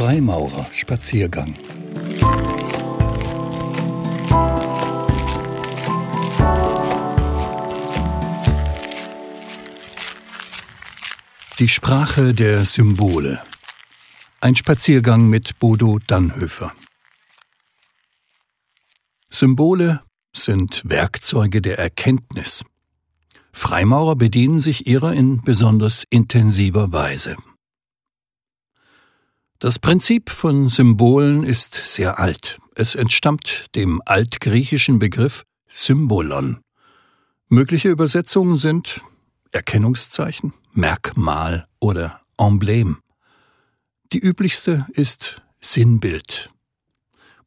Freimaurerspaziergang. Die Sprache der Symbole. Ein Spaziergang mit Bodo Dannhöfer. Symbole sind Werkzeuge der Erkenntnis. Freimaurer bedienen sich ihrer in besonders intensiver Weise. Das Prinzip von Symbolen ist sehr alt. Es entstammt dem altgriechischen Begriff Symbolon. Mögliche Übersetzungen sind Erkennungszeichen, Merkmal oder Emblem. Die üblichste ist Sinnbild.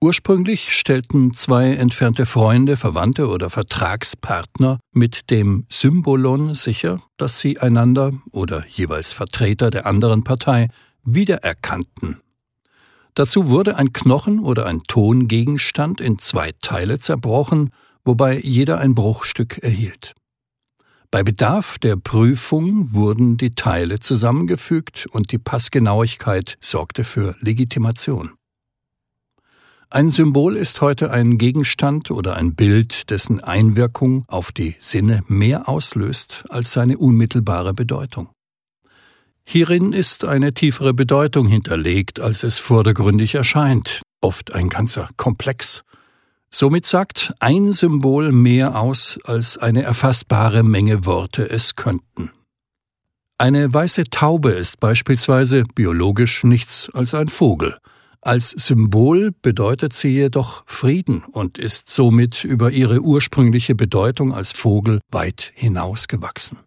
Ursprünglich stellten zwei entfernte Freunde, Verwandte oder Vertragspartner mit dem Symbolon sicher, dass sie einander oder jeweils Vertreter der anderen Partei wiedererkannten. Dazu wurde ein Knochen oder ein Tongegenstand in zwei Teile zerbrochen, wobei jeder ein Bruchstück erhielt. Bei Bedarf der Prüfung wurden die Teile zusammengefügt und die Passgenauigkeit sorgte für Legitimation. Ein Symbol ist heute ein Gegenstand oder ein Bild, dessen Einwirkung auf die Sinne mehr auslöst als seine unmittelbare Bedeutung. Hierin ist eine tiefere Bedeutung hinterlegt, als es vordergründig erscheint, oft ein ganzer Komplex. Somit sagt ein Symbol mehr aus, als eine erfassbare Menge Worte es könnten. Eine weiße Taube ist beispielsweise biologisch nichts als ein Vogel. Als Symbol bedeutet sie jedoch Frieden und ist somit über ihre ursprüngliche Bedeutung als Vogel weit hinausgewachsen.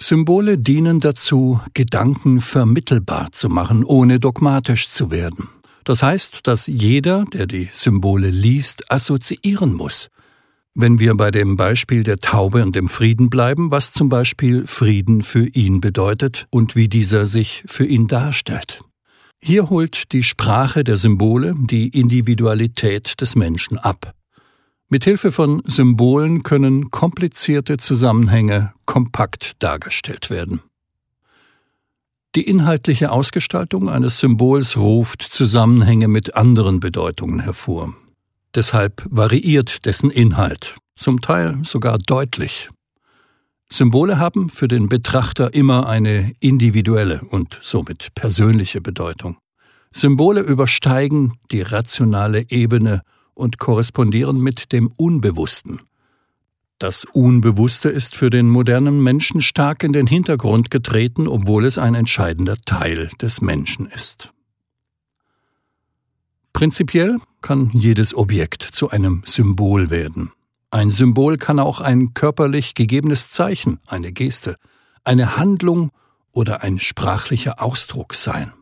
Symbole dienen dazu, Gedanken vermittelbar zu machen, ohne dogmatisch zu werden. Das heißt, dass jeder, der die Symbole liest, assoziieren muss. Wenn wir bei dem Beispiel der Taube und dem Frieden bleiben, was zum Beispiel Frieden für ihn bedeutet und wie dieser sich für ihn darstellt. Hier holt die Sprache der Symbole die Individualität des Menschen ab. Mithilfe von Symbolen können komplizierte Zusammenhänge kompakt dargestellt werden. Die inhaltliche Ausgestaltung eines Symbols ruft Zusammenhänge mit anderen Bedeutungen hervor. Deshalb variiert dessen Inhalt, zum Teil sogar deutlich. Symbole haben für den Betrachter immer eine individuelle und somit persönliche Bedeutung. Symbole übersteigen die rationale Ebene und korrespondieren mit dem Unbewussten. Das Unbewusste ist für den modernen Menschen stark in den Hintergrund getreten, obwohl es ein entscheidender Teil des Menschen ist. Prinzipiell kann jedes Objekt zu einem Symbol werden. Ein Symbol kann auch ein körperlich gegebenes Zeichen, eine Geste, eine Handlung oder ein sprachlicher Ausdruck sein.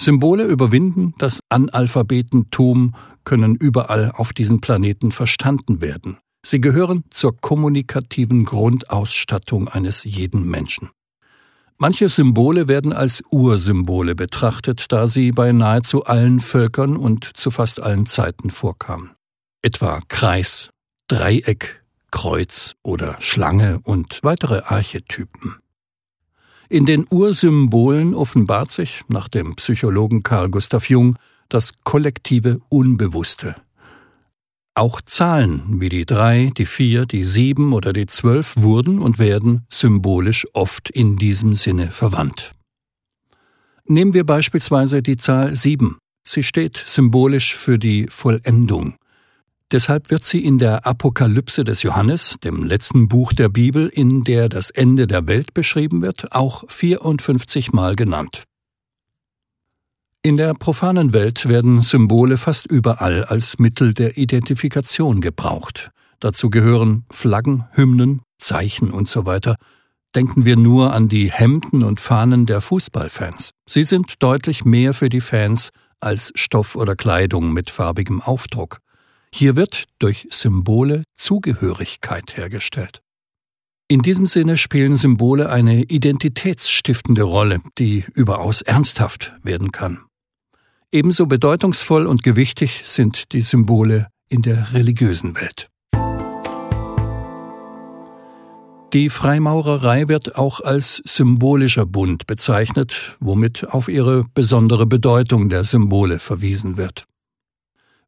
Symbole überwinden das Analphabetentum können überall auf diesem Planeten verstanden werden. Sie gehören zur kommunikativen Grundausstattung eines jeden Menschen. Manche Symbole werden als Ursymbole betrachtet, da sie bei nahezu allen Völkern und zu fast allen Zeiten vorkamen. Etwa Kreis, Dreieck, Kreuz oder Schlange und weitere Archetypen. In den Ursymbolen offenbart sich, nach dem Psychologen Carl Gustav Jung, das kollektive Unbewusste. Auch Zahlen wie die drei, die vier, die sieben oder die zwölf wurden und werden symbolisch oft in diesem Sinne verwandt. Nehmen wir beispielsweise die Zahl sieben. Sie steht symbolisch für die Vollendung. Deshalb wird sie in der Apokalypse des Johannes, dem letzten Buch der Bibel, in der das Ende der Welt beschrieben wird, auch 54 Mal genannt. In der profanen Welt werden Symbole fast überall als Mittel der Identifikation gebraucht. Dazu gehören Flaggen, Hymnen, Zeichen usw. So Denken wir nur an die Hemden und Fahnen der Fußballfans. Sie sind deutlich mehr für die Fans als Stoff oder Kleidung mit farbigem Aufdruck. Hier wird durch Symbole Zugehörigkeit hergestellt. In diesem Sinne spielen Symbole eine identitätsstiftende Rolle, die überaus ernsthaft werden kann. Ebenso bedeutungsvoll und gewichtig sind die Symbole in der religiösen Welt. Die Freimaurerei wird auch als symbolischer Bund bezeichnet, womit auf ihre besondere Bedeutung der Symbole verwiesen wird.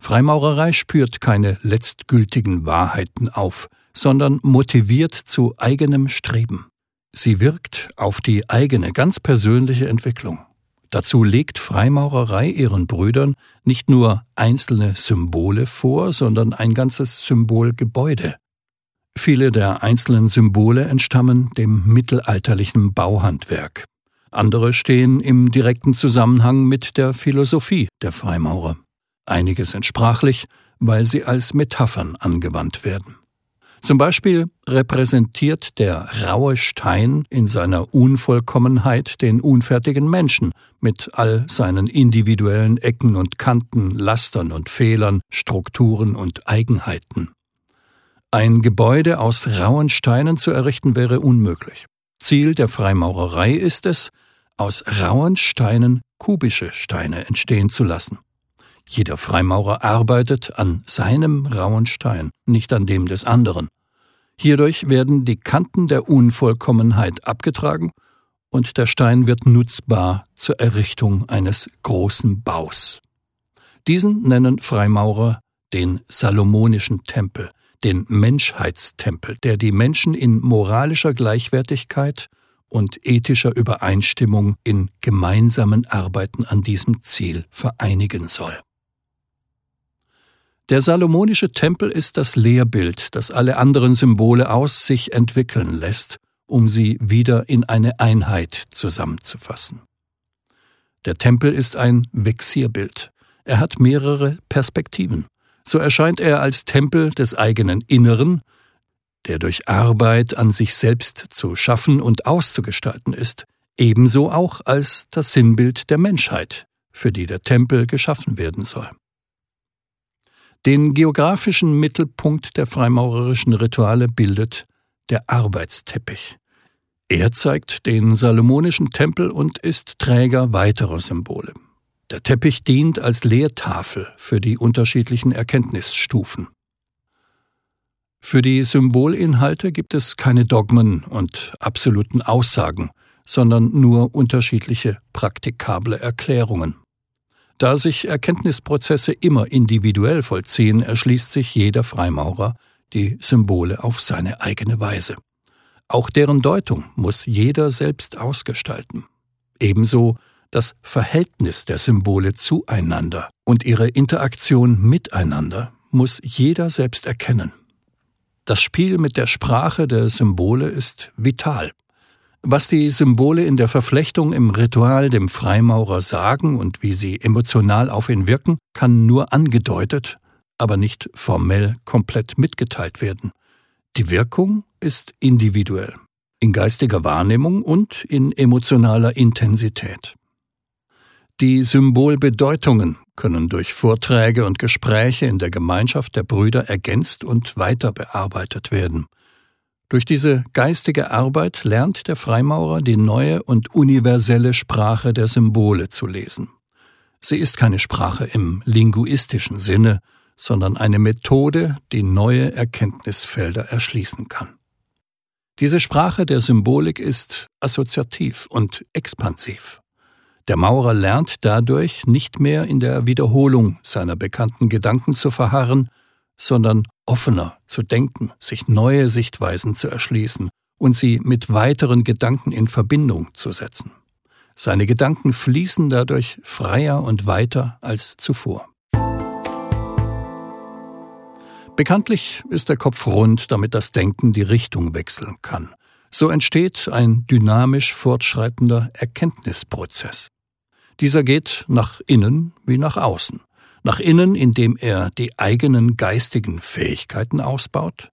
Freimaurerei spürt keine letztgültigen Wahrheiten auf, sondern motiviert zu eigenem Streben. Sie wirkt auf die eigene, ganz persönliche Entwicklung. Dazu legt Freimaurerei ihren Brüdern nicht nur einzelne Symbole vor, sondern ein ganzes Symbolgebäude. Viele der einzelnen Symbole entstammen dem mittelalterlichen Bauhandwerk. Andere stehen im direkten Zusammenhang mit der Philosophie der Freimaurer. Einige sind sprachlich, weil sie als Metaphern angewandt werden. Zum Beispiel repräsentiert der raue Stein in seiner Unvollkommenheit den unfertigen Menschen mit all seinen individuellen Ecken und Kanten, Lastern und Fehlern, Strukturen und Eigenheiten. Ein Gebäude aus rauen Steinen zu errichten wäre unmöglich. Ziel der Freimaurerei ist es, aus rauen Steinen kubische Steine entstehen zu lassen. Jeder Freimaurer arbeitet an seinem rauen Stein, nicht an dem des anderen. Hierdurch werden die Kanten der Unvollkommenheit abgetragen und der Stein wird nutzbar zur Errichtung eines großen Baus. Diesen nennen Freimaurer den Salomonischen Tempel, den Menschheitstempel, der die Menschen in moralischer Gleichwertigkeit und ethischer Übereinstimmung in gemeinsamen Arbeiten an diesem Ziel vereinigen soll. Der salomonische Tempel ist das Lehrbild, das alle anderen Symbole aus sich entwickeln lässt, um sie wieder in eine Einheit zusammenzufassen. Der Tempel ist ein Vexierbild. Er hat mehrere Perspektiven so erscheint er als Tempel des eigenen Inneren, der durch Arbeit an sich selbst zu schaffen und auszugestalten ist, ebenso auch als das Sinnbild der Menschheit, für die der Tempel geschaffen werden soll. Den geografischen Mittelpunkt der freimaurerischen Rituale bildet der Arbeitsteppich. Er zeigt den salomonischen Tempel und ist Träger weiterer Symbole. Der Teppich dient als Lehrtafel für die unterschiedlichen Erkenntnisstufen. Für die Symbolinhalte gibt es keine Dogmen und absoluten Aussagen, sondern nur unterschiedliche praktikable Erklärungen. Da sich Erkenntnisprozesse immer individuell vollziehen, erschließt sich jeder Freimaurer die Symbole auf seine eigene Weise. Auch deren Deutung muss jeder selbst ausgestalten. Ebenso das Verhältnis der Symbole zueinander und ihre Interaktion miteinander muss jeder selbst erkennen. Das Spiel mit der Sprache der Symbole ist vital. Was die Symbole in der Verflechtung im Ritual dem Freimaurer sagen und wie sie emotional auf ihn wirken, kann nur angedeutet, aber nicht formell komplett mitgeteilt werden. Die Wirkung ist individuell, in geistiger Wahrnehmung und in emotionaler Intensität. Die Symbolbedeutungen können durch Vorträge und Gespräche in der Gemeinschaft der Brüder ergänzt und weiter bearbeitet werden. Durch diese geistige Arbeit lernt der Freimaurer die neue und universelle Sprache der Symbole zu lesen. Sie ist keine Sprache im linguistischen Sinne, sondern eine Methode, die neue Erkenntnisfelder erschließen kann. Diese Sprache der Symbolik ist assoziativ und expansiv. Der Maurer lernt dadurch nicht mehr in der Wiederholung seiner bekannten Gedanken zu verharren, sondern offener zu denken, sich neue Sichtweisen zu erschließen und sie mit weiteren Gedanken in Verbindung zu setzen. Seine Gedanken fließen dadurch freier und weiter als zuvor. Bekanntlich ist der Kopf rund, damit das Denken die Richtung wechseln kann. So entsteht ein dynamisch fortschreitender Erkenntnisprozess. Dieser geht nach innen wie nach außen. Nach innen, indem er die eigenen geistigen Fähigkeiten ausbaut,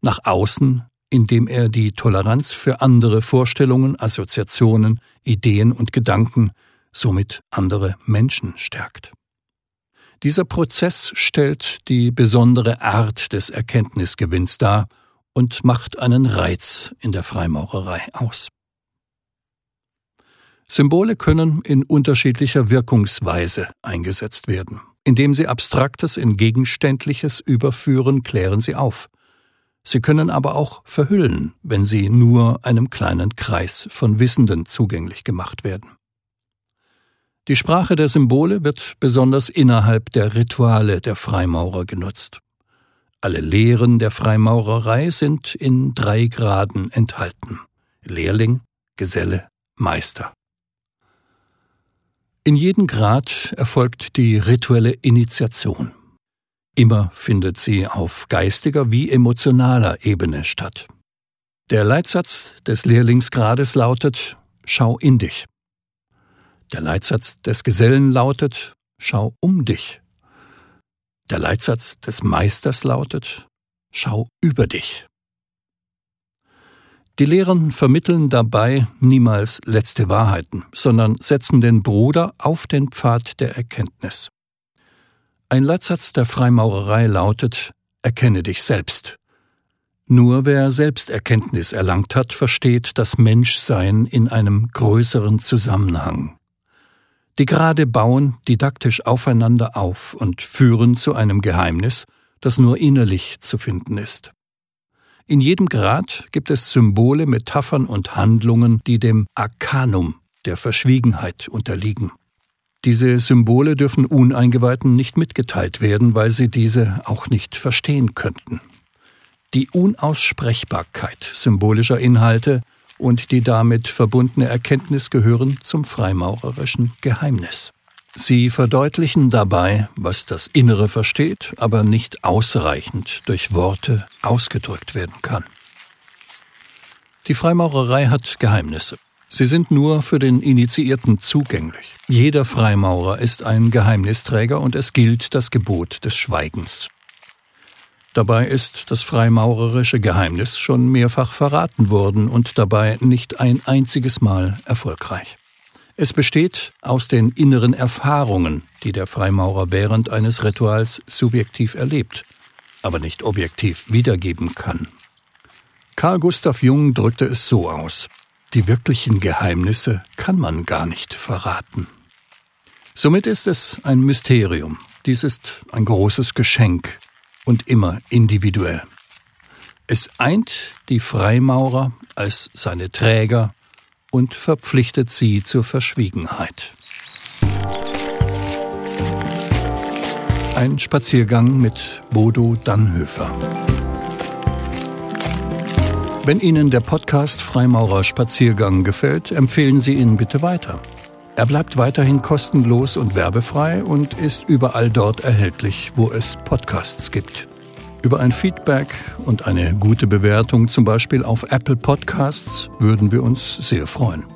nach außen, indem er die Toleranz für andere Vorstellungen, Assoziationen, Ideen und Gedanken, somit andere Menschen stärkt. Dieser Prozess stellt die besondere Art des Erkenntnisgewinns dar und macht einen Reiz in der Freimaurerei aus. Symbole können in unterschiedlicher Wirkungsweise eingesetzt werden. Indem sie Abstraktes in Gegenständliches überführen, klären sie auf. Sie können aber auch verhüllen, wenn sie nur einem kleinen Kreis von Wissenden zugänglich gemacht werden. Die Sprache der Symbole wird besonders innerhalb der Rituale der Freimaurer genutzt. Alle Lehren der Freimaurerei sind in drei Graden enthalten. Lehrling, Geselle, Meister. In jedem Grad erfolgt die rituelle Initiation. Immer findet sie auf geistiger wie emotionaler Ebene statt. Der Leitsatz des Lehrlingsgrades lautet Schau in dich. Der Leitsatz des Gesellen lautet Schau um dich. Der Leitsatz des Meisters lautet Schau über dich. Die Lehren vermitteln dabei niemals letzte Wahrheiten, sondern setzen den Bruder auf den Pfad der Erkenntnis. Ein Leitsatz der Freimaurerei lautet Erkenne dich selbst. Nur wer Selbsterkenntnis erlangt hat, versteht das Menschsein in einem größeren Zusammenhang. Die Grade bauen didaktisch aufeinander auf und führen zu einem Geheimnis, das nur innerlich zu finden ist. In jedem Grad gibt es Symbole, Metaphern und Handlungen, die dem Arkanum der Verschwiegenheit unterliegen. Diese Symbole dürfen Uneingeweihten nicht mitgeteilt werden, weil sie diese auch nicht verstehen könnten. Die Unaussprechbarkeit symbolischer Inhalte und die damit verbundene Erkenntnis gehören zum freimaurerischen Geheimnis. Sie verdeutlichen dabei, was das Innere versteht, aber nicht ausreichend durch Worte ausgedrückt werden kann. Die Freimaurerei hat Geheimnisse. Sie sind nur für den Initiierten zugänglich. Jeder Freimaurer ist ein Geheimnisträger und es gilt das Gebot des Schweigens. Dabei ist das freimaurerische Geheimnis schon mehrfach verraten worden und dabei nicht ein einziges Mal erfolgreich. Es besteht aus den inneren Erfahrungen, die der Freimaurer während eines Rituals subjektiv erlebt, aber nicht objektiv wiedergeben kann. Karl Gustav Jung drückte es so aus. Die wirklichen Geheimnisse kann man gar nicht verraten. Somit ist es ein Mysterium. Dies ist ein großes Geschenk und immer individuell. Es eint die Freimaurer als seine Träger und verpflichtet sie zur Verschwiegenheit. Ein Spaziergang mit Bodo Dannhöfer. Wenn Ihnen der Podcast Freimaurer Spaziergang gefällt, empfehlen Sie ihn bitte weiter. Er bleibt weiterhin kostenlos und werbefrei und ist überall dort erhältlich, wo es Podcasts gibt. Über ein Feedback und eine gute Bewertung, zum Beispiel auf Apple Podcasts, würden wir uns sehr freuen.